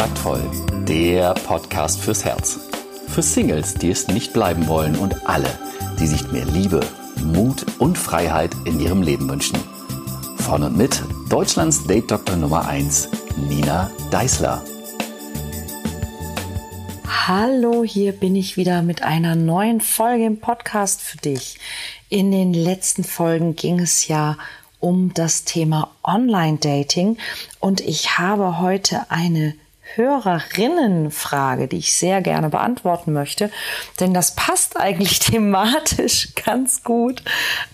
Kontaktvoll, der Podcast fürs Herz. Für Singles, die es nicht bleiben wollen und alle, die sich mehr Liebe, Mut und Freiheit in ihrem Leben wünschen. Von und mit Deutschlands Date-Doktor Nummer 1, Nina Deißler. Hallo, hier bin ich wieder mit einer neuen Folge im Podcast für dich. In den letzten Folgen ging es ja um das Thema Online-Dating und ich habe heute eine Hörerinnenfrage, die ich sehr gerne beantworten möchte, denn das passt eigentlich thematisch ganz gut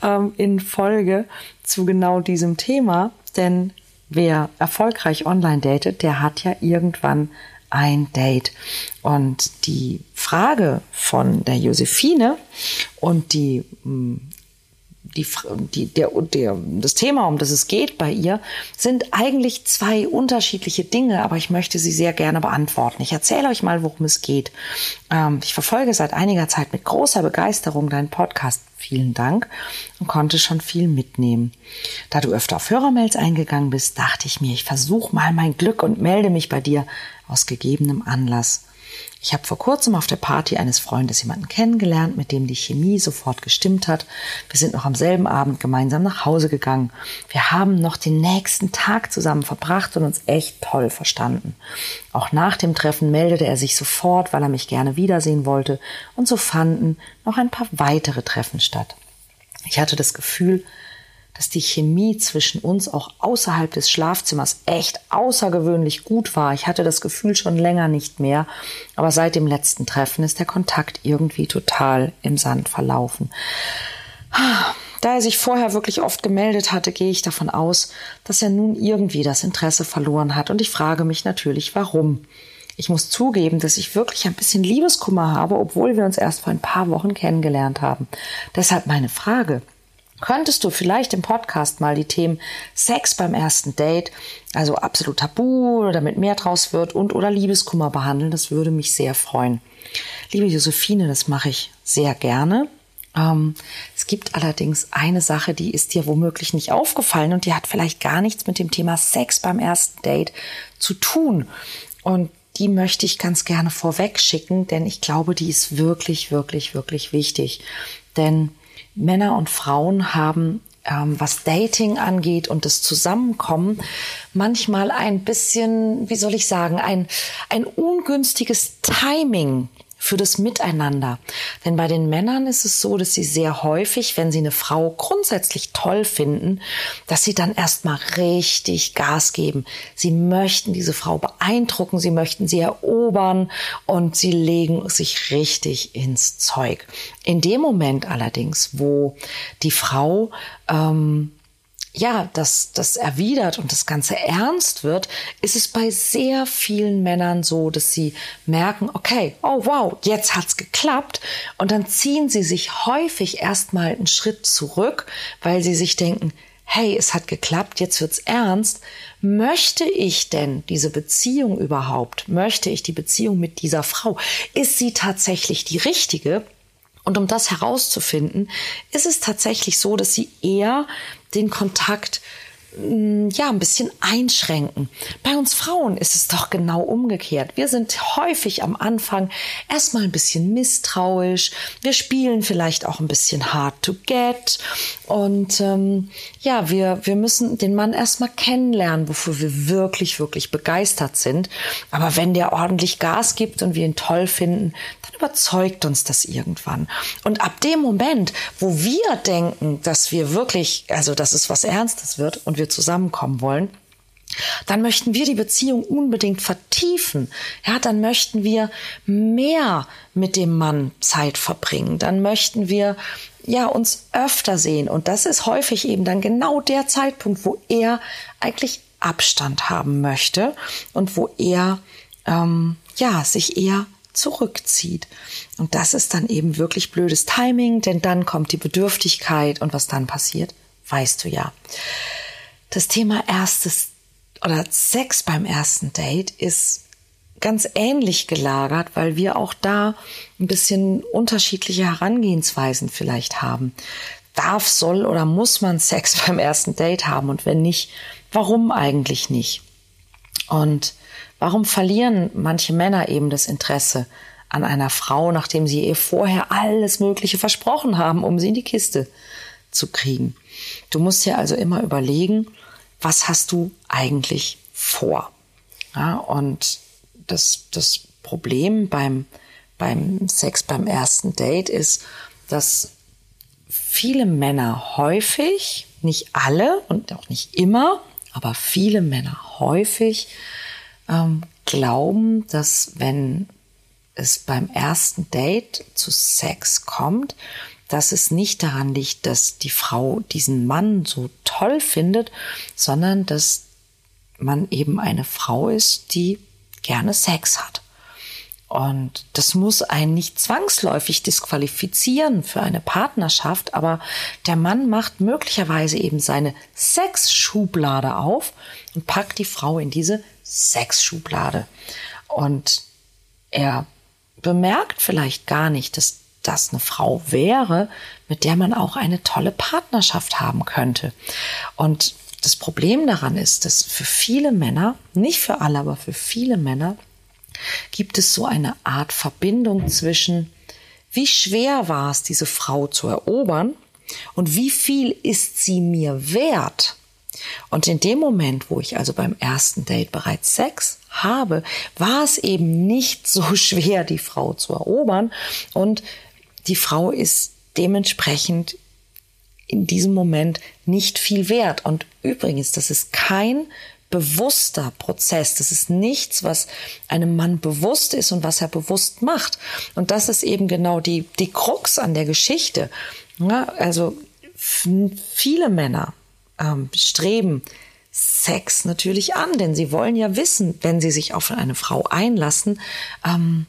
ähm, in Folge zu genau diesem Thema, denn wer erfolgreich online datet, der hat ja irgendwann ein Date. Und die Frage von der Josephine und die hm, die, die, der, der, das Thema, um das es geht bei ihr, sind eigentlich zwei unterschiedliche Dinge, aber ich möchte sie sehr gerne beantworten. Ich erzähle euch mal, worum es geht. Ähm, ich verfolge seit einiger Zeit mit großer Begeisterung deinen Podcast. Vielen Dank und konnte schon viel mitnehmen. Da du öfter auf Hörermails eingegangen bist, dachte ich mir, ich versuche mal mein Glück und melde mich bei dir aus gegebenem Anlass. Ich habe vor kurzem auf der Party eines Freundes jemanden kennengelernt, mit dem die Chemie sofort gestimmt hat. Wir sind noch am selben Abend gemeinsam nach Hause gegangen. Wir haben noch den nächsten Tag zusammen verbracht und uns echt toll verstanden. Auch nach dem Treffen meldete er sich sofort, weil er mich gerne wiedersehen wollte, und so fanden noch ein paar weitere Treffen statt. Ich hatte das Gefühl, dass die Chemie zwischen uns auch außerhalb des Schlafzimmers echt außergewöhnlich gut war. Ich hatte das Gefühl schon länger nicht mehr, aber seit dem letzten Treffen ist der Kontakt irgendwie total im Sand verlaufen. Da er sich vorher wirklich oft gemeldet hatte, gehe ich davon aus, dass er nun irgendwie das Interesse verloren hat und ich frage mich natürlich, warum. Ich muss zugeben, dass ich wirklich ein bisschen Liebeskummer habe, obwohl wir uns erst vor ein paar Wochen kennengelernt haben. Deshalb meine Frage. Könntest du vielleicht im Podcast mal die Themen Sex beim ersten Date, also absolut tabu oder damit mehr draus wird und oder Liebeskummer behandeln? Das würde mich sehr freuen. Liebe Josephine, das mache ich sehr gerne. Ähm, es gibt allerdings eine Sache, die ist dir womöglich nicht aufgefallen und die hat vielleicht gar nichts mit dem Thema Sex beim ersten Date zu tun. Und die möchte ich ganz gerne vorweg schicken, denn ich glaube, die ist wirklich, wirklich, wirklich wichtig. Denn Männer und Frauen haben, ähm, was Dating angeht und das Zusammenkommen, manchmal ein bisschen, wie soll ich sagen, ein, ein ungünstiges Timing für das Miteinander. Denn bei den Männern ist es so, dass sie sehr häufig, wenn sie eine Frau grundsätzlich toll finden, dass sie dann erstmal richtig Gas geben. Sie möchten diese Frau beeindrucken, sie möchten sie erobern und sie legen sich richtig ins Zeug. In dem Moment allerdings, wo die Frau ähm, ja, das, das erwidert und das Ganze ernst wird, ist es bei sehr vielen Männern so, dass sie merken, okay, oh wow, jetzt hat's geklappt. Und dann ziehen sie sich häufig erstmal einen Schritt zurück, weil sie sich denken, hey, es hat geklappt, jetzt wird's ernst. Möchte ich denn diese Beziehung überhaupt? Möchte ich die Beziehung mit dieser Frau? Ist sie tatsächlich die richtige? Und um das herauszufinden, ist es tatsächlich so, dass sie eher den Kontakt mm, ja, ein bisschen einschränken. Bei uns Frauen ist es doch genau umgekehrt. Wir sind häufig am Anfang erstmal ein bisschen misstrauisch. Wir spielen vielleicht auch ein bisschen hard to get. Und ähm, ja, wir, wir müssen den Mann erstmal kennenlernen, wofür wir wirklich, wirklich begeistert sind. Aber wenn der ordentlich Gas gibt und wir ihn toll finden, überzeugt uns das irgendwann. Und ab dem Moment, wo wir denken, dass wir wirklich, also dass es was Ernstes wird und wir zusammenkommen wollen, dann möchten wir die Beziehung unbedingt vertiefen. Ja, dann möchten wir mehr mit dem Mann Zeit verbringen. Dann möchten wir ja uns öfter sehen. Und das ist häufig eben dann genau der Zeitpunkt, wo er eigentlich Abstand haben möchte und wo er ähm, ja sich eher zurückzieht. Und das ist dann eben wirklich blödes Timing, denn dann kommt die Bedürftigkeit und was dann passiert, weißt du ja. Das Thema erstes oder Sex beim ersten Date ist ganz ähnlich gelagert, weil wir auch da ein bisschen unterschiedliche Herangehensweisen vielleicht haben. Darf, soll oder muss man Sex beim ersten Date haben und wenn nicht, warum eigentlich nicht? Und Warum verlieren manche Männer eben das Interesse an einer Frau, nachdem sie ihr vorher alles Mögliche versprochen haben, um sie in die Kiste zu kriegen? Du musst dir also immer überlegen, was hast du eigentlich vor? Ja, und das, das Problem beim, beim Sex beim ersten Date ist, dass viele Männer häufig, nicht alle und auch nicht immer, aber viele Männer häufig ähm, glauben, dass wenn es beim ersten Date zu Sex kommt, dass es nicht daran liegt, dass die Frau diesen Mann so toll findet, sondern dass man eben eine Frau ist, die gerne Sex hat. Und das muss einen nicht zwangsläufig disqualifizieren für eine Partnerschaft, aber der Mann macht möglicherweise eben seine Sexschublade auf und packt die Frau in diese Sexschublade. Und er bemerkt vielleicht gar nicht, dass das eine Frau wäre, mit der man auch eine tolle Partnerschaft haben könnte. Und das Problem daran ist, dass für viele Männer, nicht für alle, aber für viele Männer, gibt es so eine Art Verbindung zwischen, wie schwer war es, diese Frau zu erobern und wie viel ist sie mir wert? Und in dem Moment, wo ich also beim ersten Date bereits Sex habe, war es eben nicht so schwer, die Frau zu erobern und die Frau ist dementsprechend in diesem Moment nicht viel wert. Und übrigens, das ist kein bewusster Prozess. Das ist nichts, was einem Mann bewusst ist und was er bewusst macht. Und das ist eben genau die, die Krux an der Geschichte. Ja, also viele Männer ähm, streben Sex natürlich an, denn sie wollen ja wissen, wenn sie sich auf eine Frau einlassen, ähm,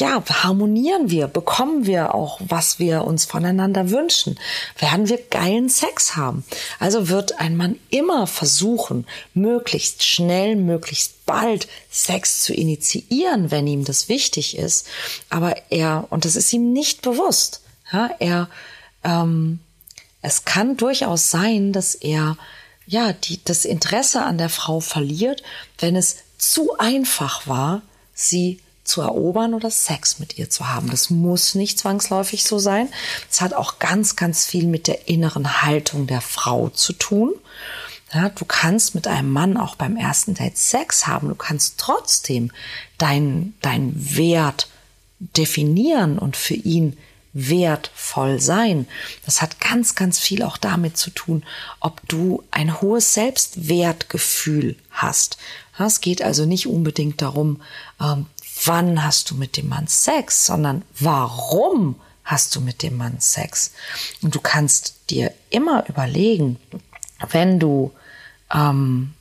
ja, harmonieren wir, bekommen wir auch, was wir uns voneinander wünschen, werden wir geilen Sex haben. Also wird ein Mann immer versuchen, möglichst schnell, möglichst bald Sex zu initiieren, wenn ihm das wichtig ist. Aber er, und das ist ihm nicht bewusst, ja, er, ähm, es kann durchaus sein, dass er ja die, das Interesse an der Frau verliert, wenn es zu einfach war, sie zu erobern oder Sex mit ihr zu haben. Das muss nicht zwangsläufig so sein. Es hat auch ganz, ganz viel mit der inneren Haltung der Frau zu tun. Ja, du kannst mit einem Mann auch beim ersten Date Sex haben. Du kannst trotzdem deinen dein Wert definieren und für ihn wertvoll sein. Das hat ganz, ganz viel auch damit zu tun, ob du ein hohes Selbstwertgefühl hast. Es geht also nicht unbedingt darum, ähm, wann hast du mit dem Mann Sex, sondern warum hast du mit dem Mann Sex. Und du kannst dir immer überlegen, wenn du ähm,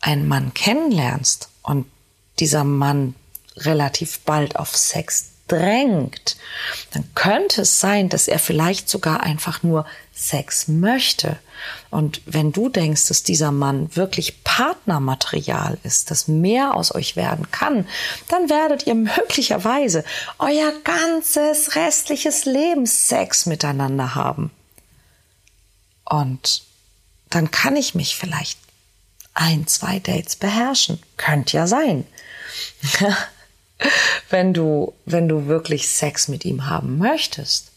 einen Mann kennenlernst und dieser Mann relativ bald auf Sex drängt, dann könnte es sein, dass er vielleicht sogar einfach nur Sex möchte. Und wenn du denkst, dass dieser Mann wirklich Partnermaterial ist, dass mehr aus euch werden kann, dann werdet ihr möglicherweise euer ganzes restliches Leben Sex miteinander haben. Und dann kann ich mich vielleicht ein, zwei Dates beherrschen. Könnte ja sein. wenn du, wenn du wirklich Sex mit ihm haben möchtest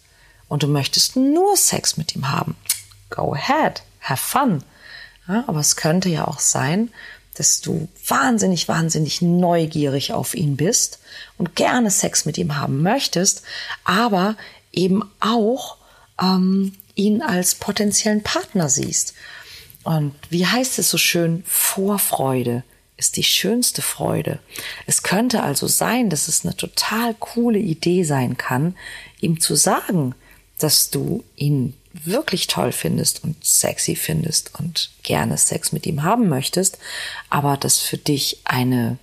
und du möchtest nur Sex mit ihm haben, go ahead, have fun. Ja, aber es könnte ja auch sein, dass du wahnsinnig, wahnsinnig neugierig auf ihn bist und gerne Sex mit ihm haben möchtest, aber eben auch ähm, ihn als potenziellen Partner siehst. Und wie heißt es so schön? Vorfreude ist die schönste Freude. Es könnte also sein, dass es eine total coole Idee sein kann, ihm zu sagen, dass du ihn wirklich toll findest und sexy findest und gerne Sex mit ihm haben möchtest, aber dass für dich eine,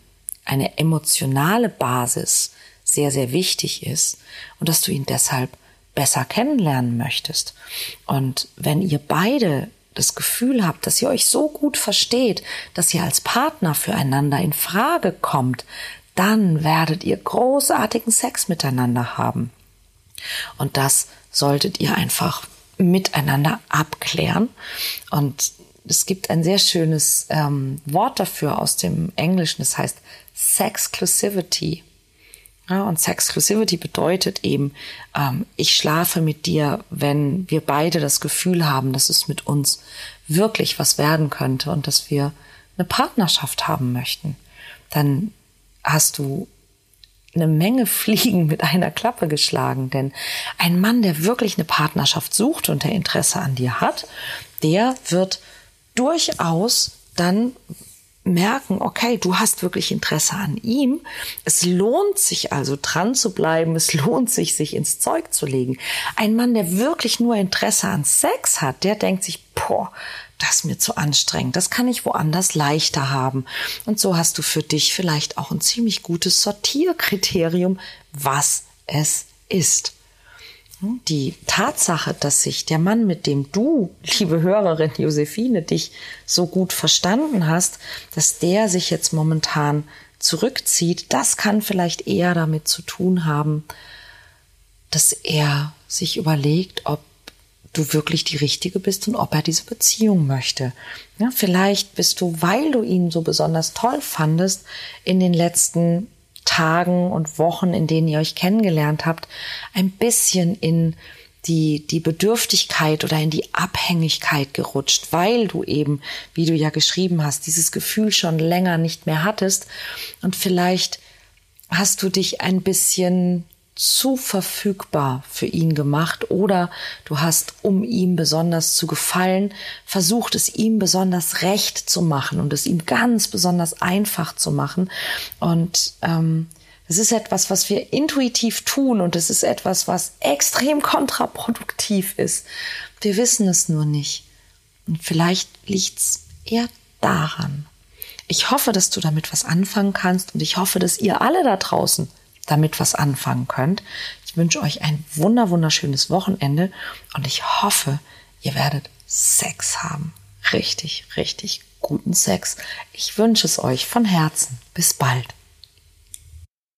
eine emotionale Basis sehr, sehr wichtig ist und dass du ihn deshalb besser kennenlernen möchtest. Und wenn ihr beide das Gefühl habt, dass ihr euch so gut versteht, dass ihr als Partner füreinander in Frage kommt, dann werdet ihr großartigen Sex miteinander haben. Und das solltet ihr einfach miteinander abklären. Und es gibt ein sehr schönes ähm, Wort dafür aus dem Englischen, das heißt Sexclusivity. Ja, und Sexclusivity bedeutet eben, ähm, ich schlafe mit dir, wenn wir beide das Gefühl haben, dass es mit uns wirklich was werden könnte und dass wir eine Partnerschaft haben möchten. Dann hast du eine Menge Fliegen mit einer Klappe geschlagen, denn ein Mann, der wirklich eine Partnerschaft sucht und der Interesse an dir hat, der wird durchaus dann merken, okay, du hast wirklich Interesse an ihm. Es lohnt sich also dran zu bleiben. Es lohnt sich, sich ins Zeug zu legen. Ein Mann, der wirklich nur Interesse an Sex hat, der denkt sich, boah, das ist mir zu anstrengend. Das kann ich woanders leichter haben. Und so hast du für dich vielleicht auch ein ziemlich gutes Sortierkriterium, was es ist. Die Tatsache, dass sich der Mann, mit dem du, liebe Hörerin Josephine, dich so gut verstanden hast, dass der sich jetzt momentan zurückzieht, das kann vielleicht eher damit zu tun haben, dass er sich überlegt, ob du wirklich die Richtige bist und ob er diese Beziehung möchte. Ja, vielleicht bist du, weil du ihn so besonders toll fandest, in den letzten Tagen und Wochen, in denen ihr euch kennengelernt habt, ein bisschen in die, die Bedürftigkeit oder in die Abhängigkeit gerutscht, weil du eben, wie du ja geschrieben hast, dieses Gefühl schon länger nicht mehr hattest. Und vielleicht hast du dich ein bisschen zu verfügbar für ihn gemacht oder du hast, um ihm besonders zu gefallen, versucht es ihm besonders recht zu machen und es ihm ganz besonders einfach zu machen. Und ähm, es ist etwas, was wir intuitiv tun und es ist etwas, was extrem kontraproduktiv ist. Wir wissen es nur nicht. Und vielleicht liegt's eher daran. Ich hoffe, dass du damit was anfangen kannst und ich hoffe, dass ihr alle da draußen damit was anfangen könnt. Ich wünsche euch ein wunder wunderschönes Wochenende und ich hoffe, ihr werdet Sex haben. Richtig, richtig guten Sex. Ich wünsche es euch von Herzen. Bis bald.